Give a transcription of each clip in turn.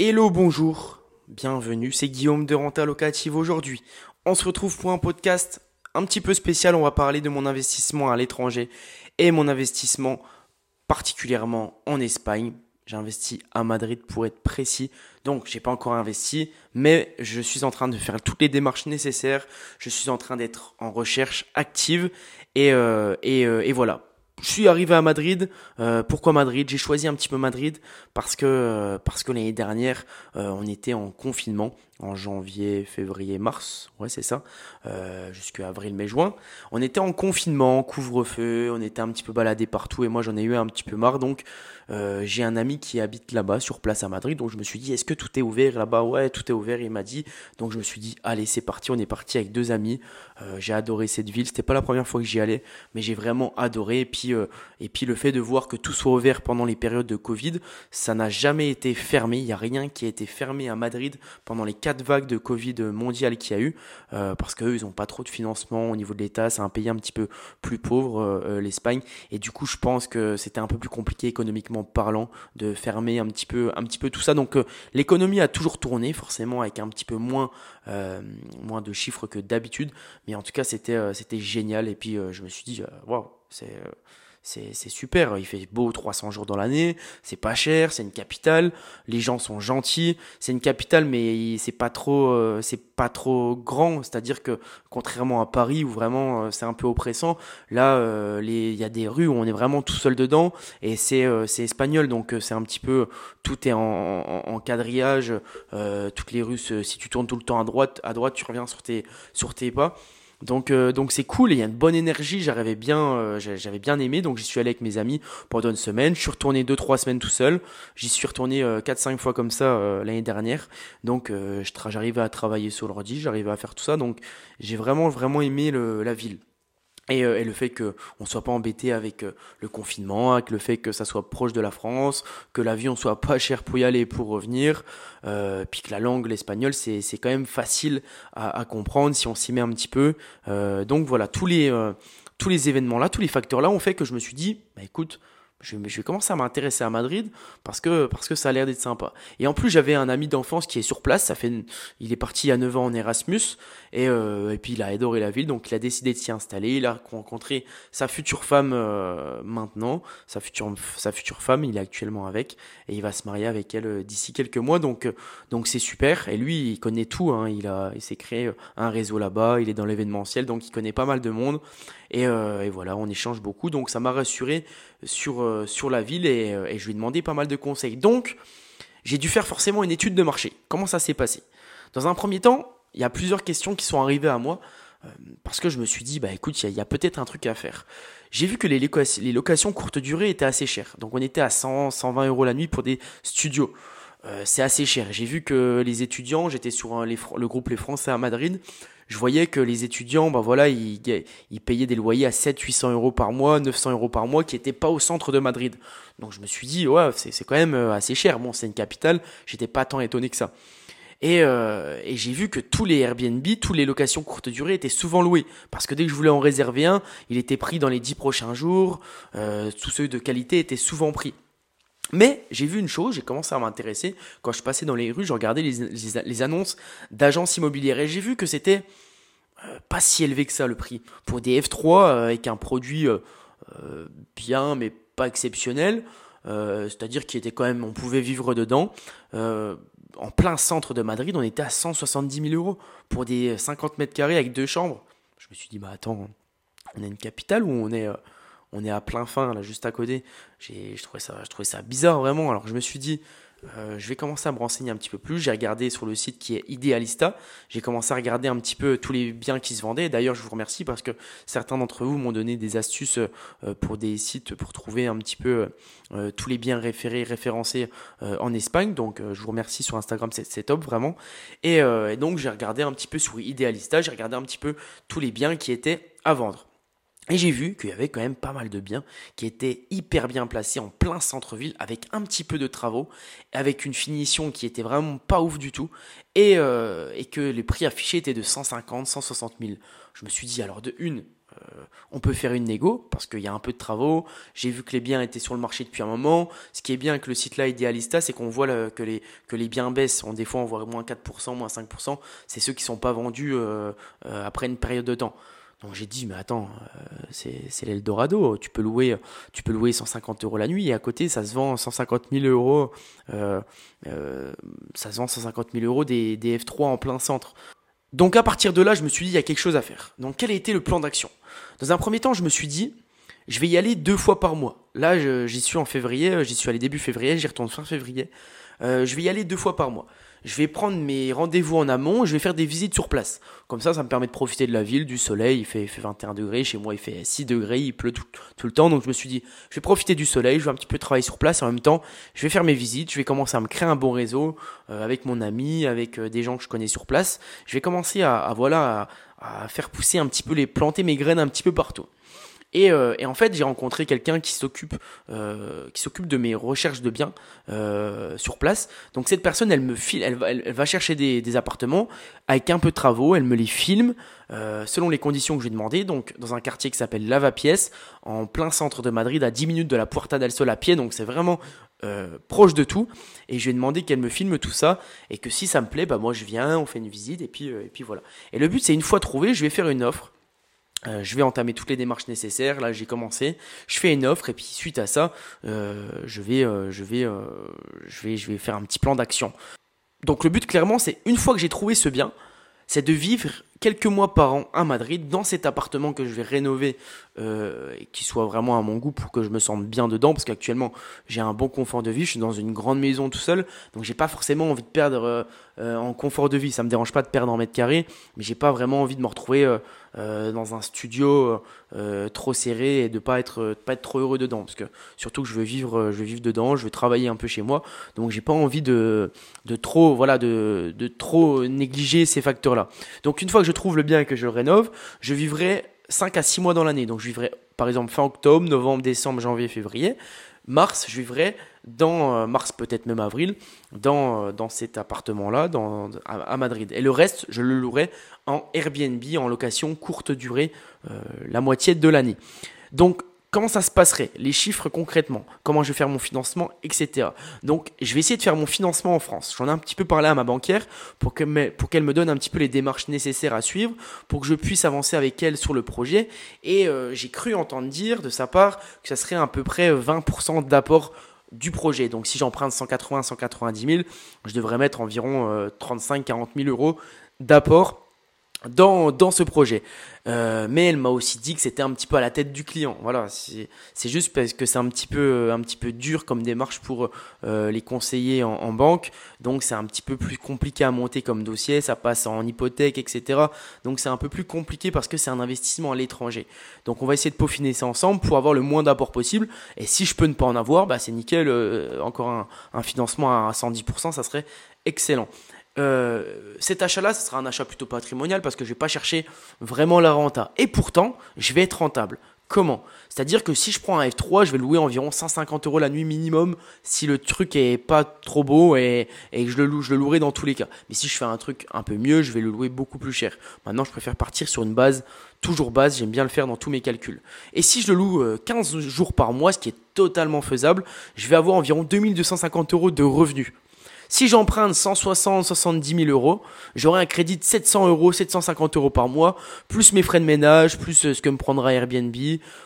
Hello, bonjour, bienvenue, c'est Guillaume de Renta Locative aujourd'hui. On se retrouve pour un podcast un petit peu spécial, on va parler de mon investissement à l'étranger et mon investissement particulièrement en Espagne. J'ai investi à Madrid pour être précis. Donc, j'ai pas encore investi, mais je suis en train de faire toutes les démarches nécessaires. Je suis en train d'être en recherche active et, euh, euh, et voilà je suis arrivé à Madrid. Euh, pourquoi Madrid? J'ai choisi un petit peu Madrid parce que euh, parce que l'année dernière euh, on était en confinement en janvier, février, mars, ouais c'est ça, euh, jusqu'à avril, mai, juin. On était en confinement, couvre-feu, on était un petit peu baladé partout et moi j'en ai eu un petit peu marre. Donc euh, j'ai un ami qui habite là-bas, sur place à Madrid, donc je me suis dit est-ce que tout est ouvert là-bas? Ouais, tout est ouvert. Il m'a dit, donc je me suis dit allez c'est parti. On est parti avec deux amis. Euh, j'ai adoré cette ville. C'était pas la première fois que j'y allais, mais j'ai vraiment adoré. Et puis et puis le fait de voir que tout soit ouvert pendant les périodes de Covid, ça n'a jamais été fermé. Il y a rien qui a été fermé à Madrid pendant les quatre vagues de Covid mondiale qu'il y a eu, euh, parce qu'eux, ils n'ont pas trop de financement au niveau de l'État, c'est un pays un petit peu plus pauvre, euh, euh, l'Espagne, et du coup, je pense que c'était un peu plus compliqué économiquement parlant de fermer un petit peu, un petit peu tout ça. Donc, l'économie a toujours tourné, forcément, avec un petit peu moins, moins de chiffres que d'habitude, mais en tout cas, c'était, c'était génial, et puis je me suis dit, waouh, c'est c'est super. Il fait beau 300 jours dans l'année, c'est pas cher, c'est une capitale, les gens sont gentils. C'est une capitale, mais c'est pas trop, euh, c'est pas trop grand. C'est-à-dire que contrairement à Paris où vraiment euh, c'est un peu oppressant, là euh, il y a des rues où on est vraiment tout seul dedans et c'est espagnol, donc c'est un petit peu tout est en, en, quadrillage. toutes les rues, si tu tournes tout le temps à droite, à droite tu reviens sur tes sur tes pas. Donc euh, donc c'est cool, il y a une bonne énergie, j'avais bien euh, j'avais bien aimé donc j'y suis allé avec mes amis pendant une semaine, je suis retourné deux trois semaines tout seul, j'y suis retourné euh, quatre cinq fois comme ça l'année dernière. Donc j'arrivais à travailler sur l'ordi, j'arrivais à faire tout ça donc j'ai vraiment vraiment aimé le, la ville. Et, euh, et, le fait qu'on ne soit pas embêté avec euh, le confinement, avec le fait que ça soit proche de la France, que l'avion soit pas cher pour y aller et pour revenir, euh, puis que la langue, l'espagnol, c'est, quand même facile à, à comprendre si on s'y met un petit peu. Euh, donc voilà, tous les, tous les événements-là, tous les facteurs-là ont fait que je me suis dit, bah écoute, je, je vais commencer à m'intéresser à Madrid parce que, parce que ça a l'air d'être sympa. Et en plus, j'avais un ami d'enfance qui est sur place. Ça fait, il est parti a 9 ans en Erasmus et, euh, et puis il a adoré la ville, donc il a décidé de s'y installer. Il a rencontré sa future femme euh, maintenant, sa future, sa future femme. Il est actuellement avec et il va se marier avec elle euh, d'ici quelques mois. Donc, euh, donc c'est super. Et lui, il connaît tout. Hein. Il a, il s'est créé un réseau là-bas. Il est dans l'événementiel, donc il connaît pas mal de monde. Et, euh, et voilà, on échange beaucoup. Donc ça m'a rassuré sur, euh, sur la ville et, euh, et je lui ai demandé pas mal de conseils. Donc, j'ai dû faire forcément une étude de marché. Comment ça s'est passé? Dans un premier temps, il y a plusieurs questions qui sont arrivées à moi euh, parce que je me suis dit, bah écoute, il y a, a peut-être un truc à faire. J'ai vu que les, locations, les locations courte durée étaient assez chères. Donc on était à 100, 120 euros la nuit pour des studios. Euh, c'est assez cher. J'ai vu que les étudiants, j'étais sur le groupe Les Français à Madrid, je voyais que les étudiants, bah voilà, ils, payaient des loyers à 7 800 euros par mois, 900 euros par mois, qui n'étaient pas au centre de Madrid. Donc je me suis dit, ouais, c'est quand même euh, assez cher. Bon, c'est une capitale, j'étais pas tant étonné que ça. Et, euh, j'ai vu que tous les Airbnb, tous les locations courte durée étaient souvent loués. Parce que dès que je voulais en réserver un, il était pris dans les 10 prochains jours. Euh, tous ceux de qualité étaient souvent pris. Mais j'ai vu une chose, j'ai commencé à m'intéresser. Quand je passais dans les rues, je regardais les, annonces d'agences immobilières et j'ai vu que c'était euh, pas si élevé que ça le prix. Pour des F3 euh, avec un produit euh, bien mais pas exceptionnel, c'est-à-dire qui était quand même, on pouvait vivre dedans. en plein centre de Madrid, on était à 170 000 euros pour des 50 mètres carrés avec deux chambres. Je me suis dit, bah attends, on a une capitale ou on est on est à plein fin là juste à côté. J'ai je trouvais ça je trouvais ça bizarre vraiment. Alors je me suis dit euh, je vais commencer à me renseigner un petit peu plus. J'ai regardé sur le site qui est Idealista. J'ai commencé à regarder un petit peu tous les biens qui se vendaient. D'ailleurs, je vous remercie parce que certains d'entre vous m'ont donné des astuces euh, pour des sites pour trouver un petit peu euh, tous les biens référés, référencés en Espagne. Donc, je vous remercie sur Instagram, c'est top vraiment. Et donc, j'ai regardé un petit peu sur Idealista. J'ai regardé un petit peu tous les biens qui étaient à vendre. Et j'ai vu qu'il y avait quand même pas mal de biens qui étaient hyper bien placés en plein centre-ville avec un petit peu de travaux, avec une finition qui était vraiment pas ouf du tout et, euh, que les prix affichés étaient de 150, 160 000. Je me suis dit alors de une, euh, on peut faire une négo parce qu'il y a un peu de travaux. J'ai vu que les biens étaient sur le marché depuis un moment. Ce qui est bien avec le site là, Idealista, c'est qu'on voit que, les, que les biens baissent. On, des fois, on voit moins 4%, moins 5%. C'est ceux qui sont pas vendus euh, après une période de temps. Donc j'ai dit, mais attends, euh, c'est l'Eldorado. Tu peux louer, tu peux louer 150 euros la nuit et à côté, ça se vend 150 000 euros. ça se vend 150 000 euros des, des F3 en plein centre. Donc à partir de là, je me suis dit, il y a quelque chose à faire. Donc quel a été le plan d'action? Dans un premier temps, je me suis dit, je vais y aller deux fois par mois. Là, j'y suis en février, j'y suis allé début février, j'y retourne fin février. Euh, je vais y aller deux fois par mois je vais prendre mes rendez-vous en amont, je vais faire des visites sur place. Comme ça, ça me permet de profiter de la ville, du soleil, il fait, fait 21 degrés, chez moi il fait 6 degrés, il pleut tout, le temps, donc je me suis dit, je vais profiter du soleil, je vais un petit peu travailler sur place, en même temps, je vais faire mes visites, je vais commencer à me créer un bon réseau euh, avec mon ami, avec euh, des gens que je connais sur place. Je vais commencer à, voilà, à, à faire pousser un petit peu les, planter mes graines un petit peu partout. Euh, et, en fait, j'ai rencontré quelqu'un qui s'occupe euh, qui s'occupe de mes recherches de biens euh, sur place. Donc cette personne, elle me file, elle, elle, va chercher des, des, appartements avec un peu de travaux, elle me les filme selon les conditions que j'ai demandées. Donc dans un quartier qui s'appelle Lavapiés, en plein centre de Madrid, à 10 minutes de la Puerta del Sol à pied. Donc c'est vraiment proche de tout. Et je lui ai demandé qu'elle me filme tout ça et que si ça me plaît, bah moi je viens, on fait une visite et puis et puis voilà. Et le but c'est une fois trouvé, je vais faire une offre euh, je vais entamer toutes les démarches nécessaires. Là, j'ai commencé. Je fais une offre et puis suite à ça, euh, je vais, euh, je vais, je vais, faire un petit plan d'action. Donc le but clairement, c'est une fois que j'ai trouvé ce bien, c'est de vivre quelques mois par an à Madrid dans cet appartement que je vais rénover et qui soit vraiment à mon goût pour que je me sente bien dedans parce qu'actuellement j'ai un bon confort de vie je suis dans une grande maison tout seul donc j'ai pas forcément envie de perdre en confort de vie ça me dérange pas de perdre en mètre carré mais j'ai pas vraiment envie de me retrouver euh, dans un studio euh, trop serré et de pas être pas être trop heureux dedans. Parce que surtout que je veux vivre je veux vivre dedans je veux travailler un peu chez moi. Donc j'ai pas envie de de trop voilà de de trop négliger ces facteurs là donc une fois que je trouve le bien et que je le rénove je vivrai 5 à 6 mois dans l'année. Donc je vivrai par exemple fin octobre novembre décembre janvier février. Mars je vivrai dans euh, mars, peut-être même avril, dans, euh, dans cet appartement-là, à, Madrid. Et le reste, je le louerai en Airbnb, en location courte durée, euh, la moitié de l'année. Donc, comment ça se passerait? Les chiffres concrètement Comment je vais faire mon financement Etc. Donc, je vais essayer de faire mon financement en France. J'en ai un petit peu parlé à ma banquière pour qu'elle me donne un petit peu les démarches nécessaires à suivre pour que je puisse avancer avec elle sur le projet. Et j'ai cru entendre dire de sa part que ça serait à peu près 20% d'apport du projet. Donc si j'emprunte 180, 190 000, je devrais mettre environ 35, 40 000 euros d'apport dans, dans ce projet. Euh, mais elle m'a aussi dit que c'était un petit peu à la tête du client. Voilà, c'est juste parce que c'est un petit peu un petit peu dur comme démarche pour euh, les conseillers en, banque. Donc c'est un petit peu plus compliqué à monter comme dossier. Ça passe en hypothèque, etc. Donc c'est un peu plus compliqué parce que c'est un investissement à l'étranger. Donc on va essayer de peaufiner ça ensemble pour avoir le moins d'apport possible. Et si je peux ne pas en avoir, bah c'est nickel. Euh, encore un financement à 110%, ça serait excellent. Euh, cet achat-là, ce sera un achat plutôt patrimonial parce que je vais pas chercher vraiment la renta. Et pourtant, je vais être rentable. Comment? C'est-à-dire que si je prends un F3, je vais louer environ 150 euros la nuit minimum si le truc est pas trop beau et, je le je le louerai dans tous les cas. Mais si je fais un truc un peu mieux, je vais le louer beaucoup plus cher. Maintenant, je préfère partir sur une base toujours base. J'aime bien le faire dans tous mes calculs. Et si je le loue 15 euh, jours par mois, ce qui est totalement faisable, je vais avoir environ 2250 euros de revenus si j'emprunte 160, 70 000 euros, j'aurai un crédit de 700 euros, 750 euros par mois, plus mes frais de ménage, plus euh, ce que me prendra Airbnb,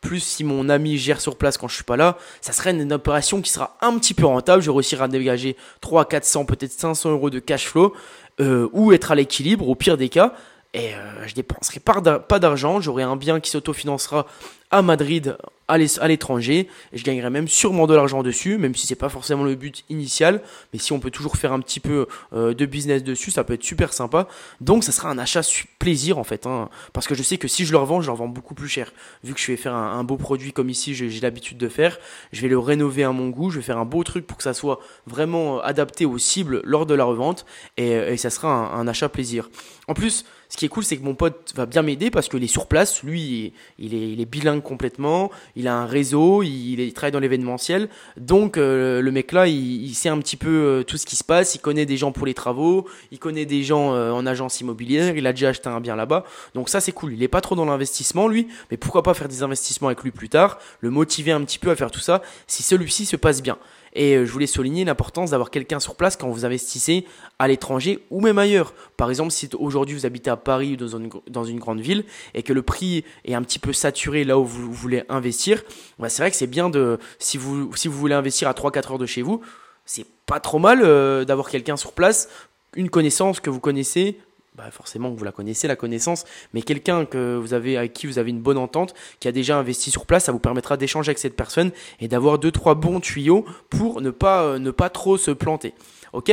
plus si mon ami gère sur place quand je suis pas là, ça serait une, opération qui sera un petit peu rentable. Je réussirai à dégager 3, 400, peut-être 500 euros de cash flow, euh, ou être à l'équilibre au pire des cas. Et euh, je dépenserai pas d'argent, j'aurai un bien qui s'autofinancera à Madrid à l'étranger. Et je gagnerai même sûrement de l'argent dessus même si c'est pas forcément le but initial. Mais si on peut toujours faire un petit peu euh, de business dessus ça peut être super sympa. Donc ça sera un achat plaisir en fait hein, parce que je sais que si je le revends je le revends beaucoup plus cher. Vu que je vais faire un, beau produit comme ici j'ai l'habitude de faire je vais le rénover à mon goût. Je vais faire un beau truc pour que ça soit vraiment adapté aux cibles lors de la revente. Et, ça sera un achat plaisir. En plus Ce qui est cool, c'est que mon pote va bien m'aider parce qu'il est sur place. Lui, il est, il est bilingue complètement. Il a un réseau. Il, il travaille dans l'événementiel. Donc, euh, le mec là, il, sait un petit peu euh, tout ce qui se passe. Il connaît des gens pour les travaux. Il connaît des gens euh, en agence immobilière. Il a déjà acheté un bien là-bas. Donc ça, c'est cool. Il est pas trop dans l'investissement, lui. Mais pourquoi pas faire des investissements avec lui plus tard? Le motiver un petit peu à faire tout ça si celui-ci se passe bien. Et euh, je voulais souligner l'importance d'avoir quelqu'un sur place quand vous investissez à l'étranger ou même ailleurs. Par exemple, si aujourd'hui vous habitez à Paris ou dans une, dans une grande ville et que le prix est un petit peu saturé là où vous voulez investir, bah c'est vrai que c'est bien de, si vous, si vous voulez investir à 3-4 heures de chez vous, c'est pas trop mal euh, d'avoir quelqu'un sur place, une connaissance que vous connaissez, bah forcément vous la connaissez la connaissance, mais quelqu'un que vous avez avec qui vous avez une bonne entente, qui a déjà investi sur place, ça vous permettra d'échanger avec cette personne et d'avoir deux trois bons tuyaux pour ne pas euh, ne pas trop se planter. OK?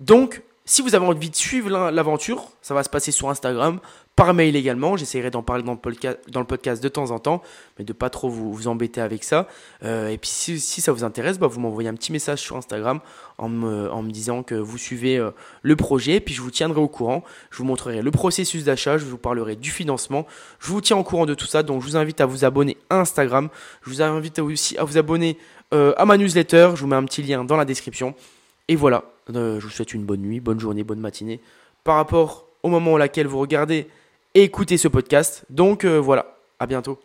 Donc si vous avez envie de suivre l'aventure, ça va se passer sur Instagram, par mail également. J'essaierai d'en parler dans le, podcast, de temps en temps, mais de pas trop vous, embêter avec ça. Euh, et puis si, ça vous intéresse, bah, vous m'envoyez un petit message sur Instagram en me, disant que vous suivez euh, le projet. Puis je vous tiendrai au courant. Je vous montrerai le processus d'achat, je vous parlerai du financement. Je vous tiens au courant de tout ça. Donc je vous invite à vous abonner à Instagram. Je vous invite aussi à vous abonner euh, à ma newsletter. Je vous mets un petit lien dans la description. Et voilà, je vous souhaite une bonne nuit, bonne journée, bonne matinée. Par rapport au moment auquel vous regardez écouter ce podcast. Donc euh, voilà, à bientôt.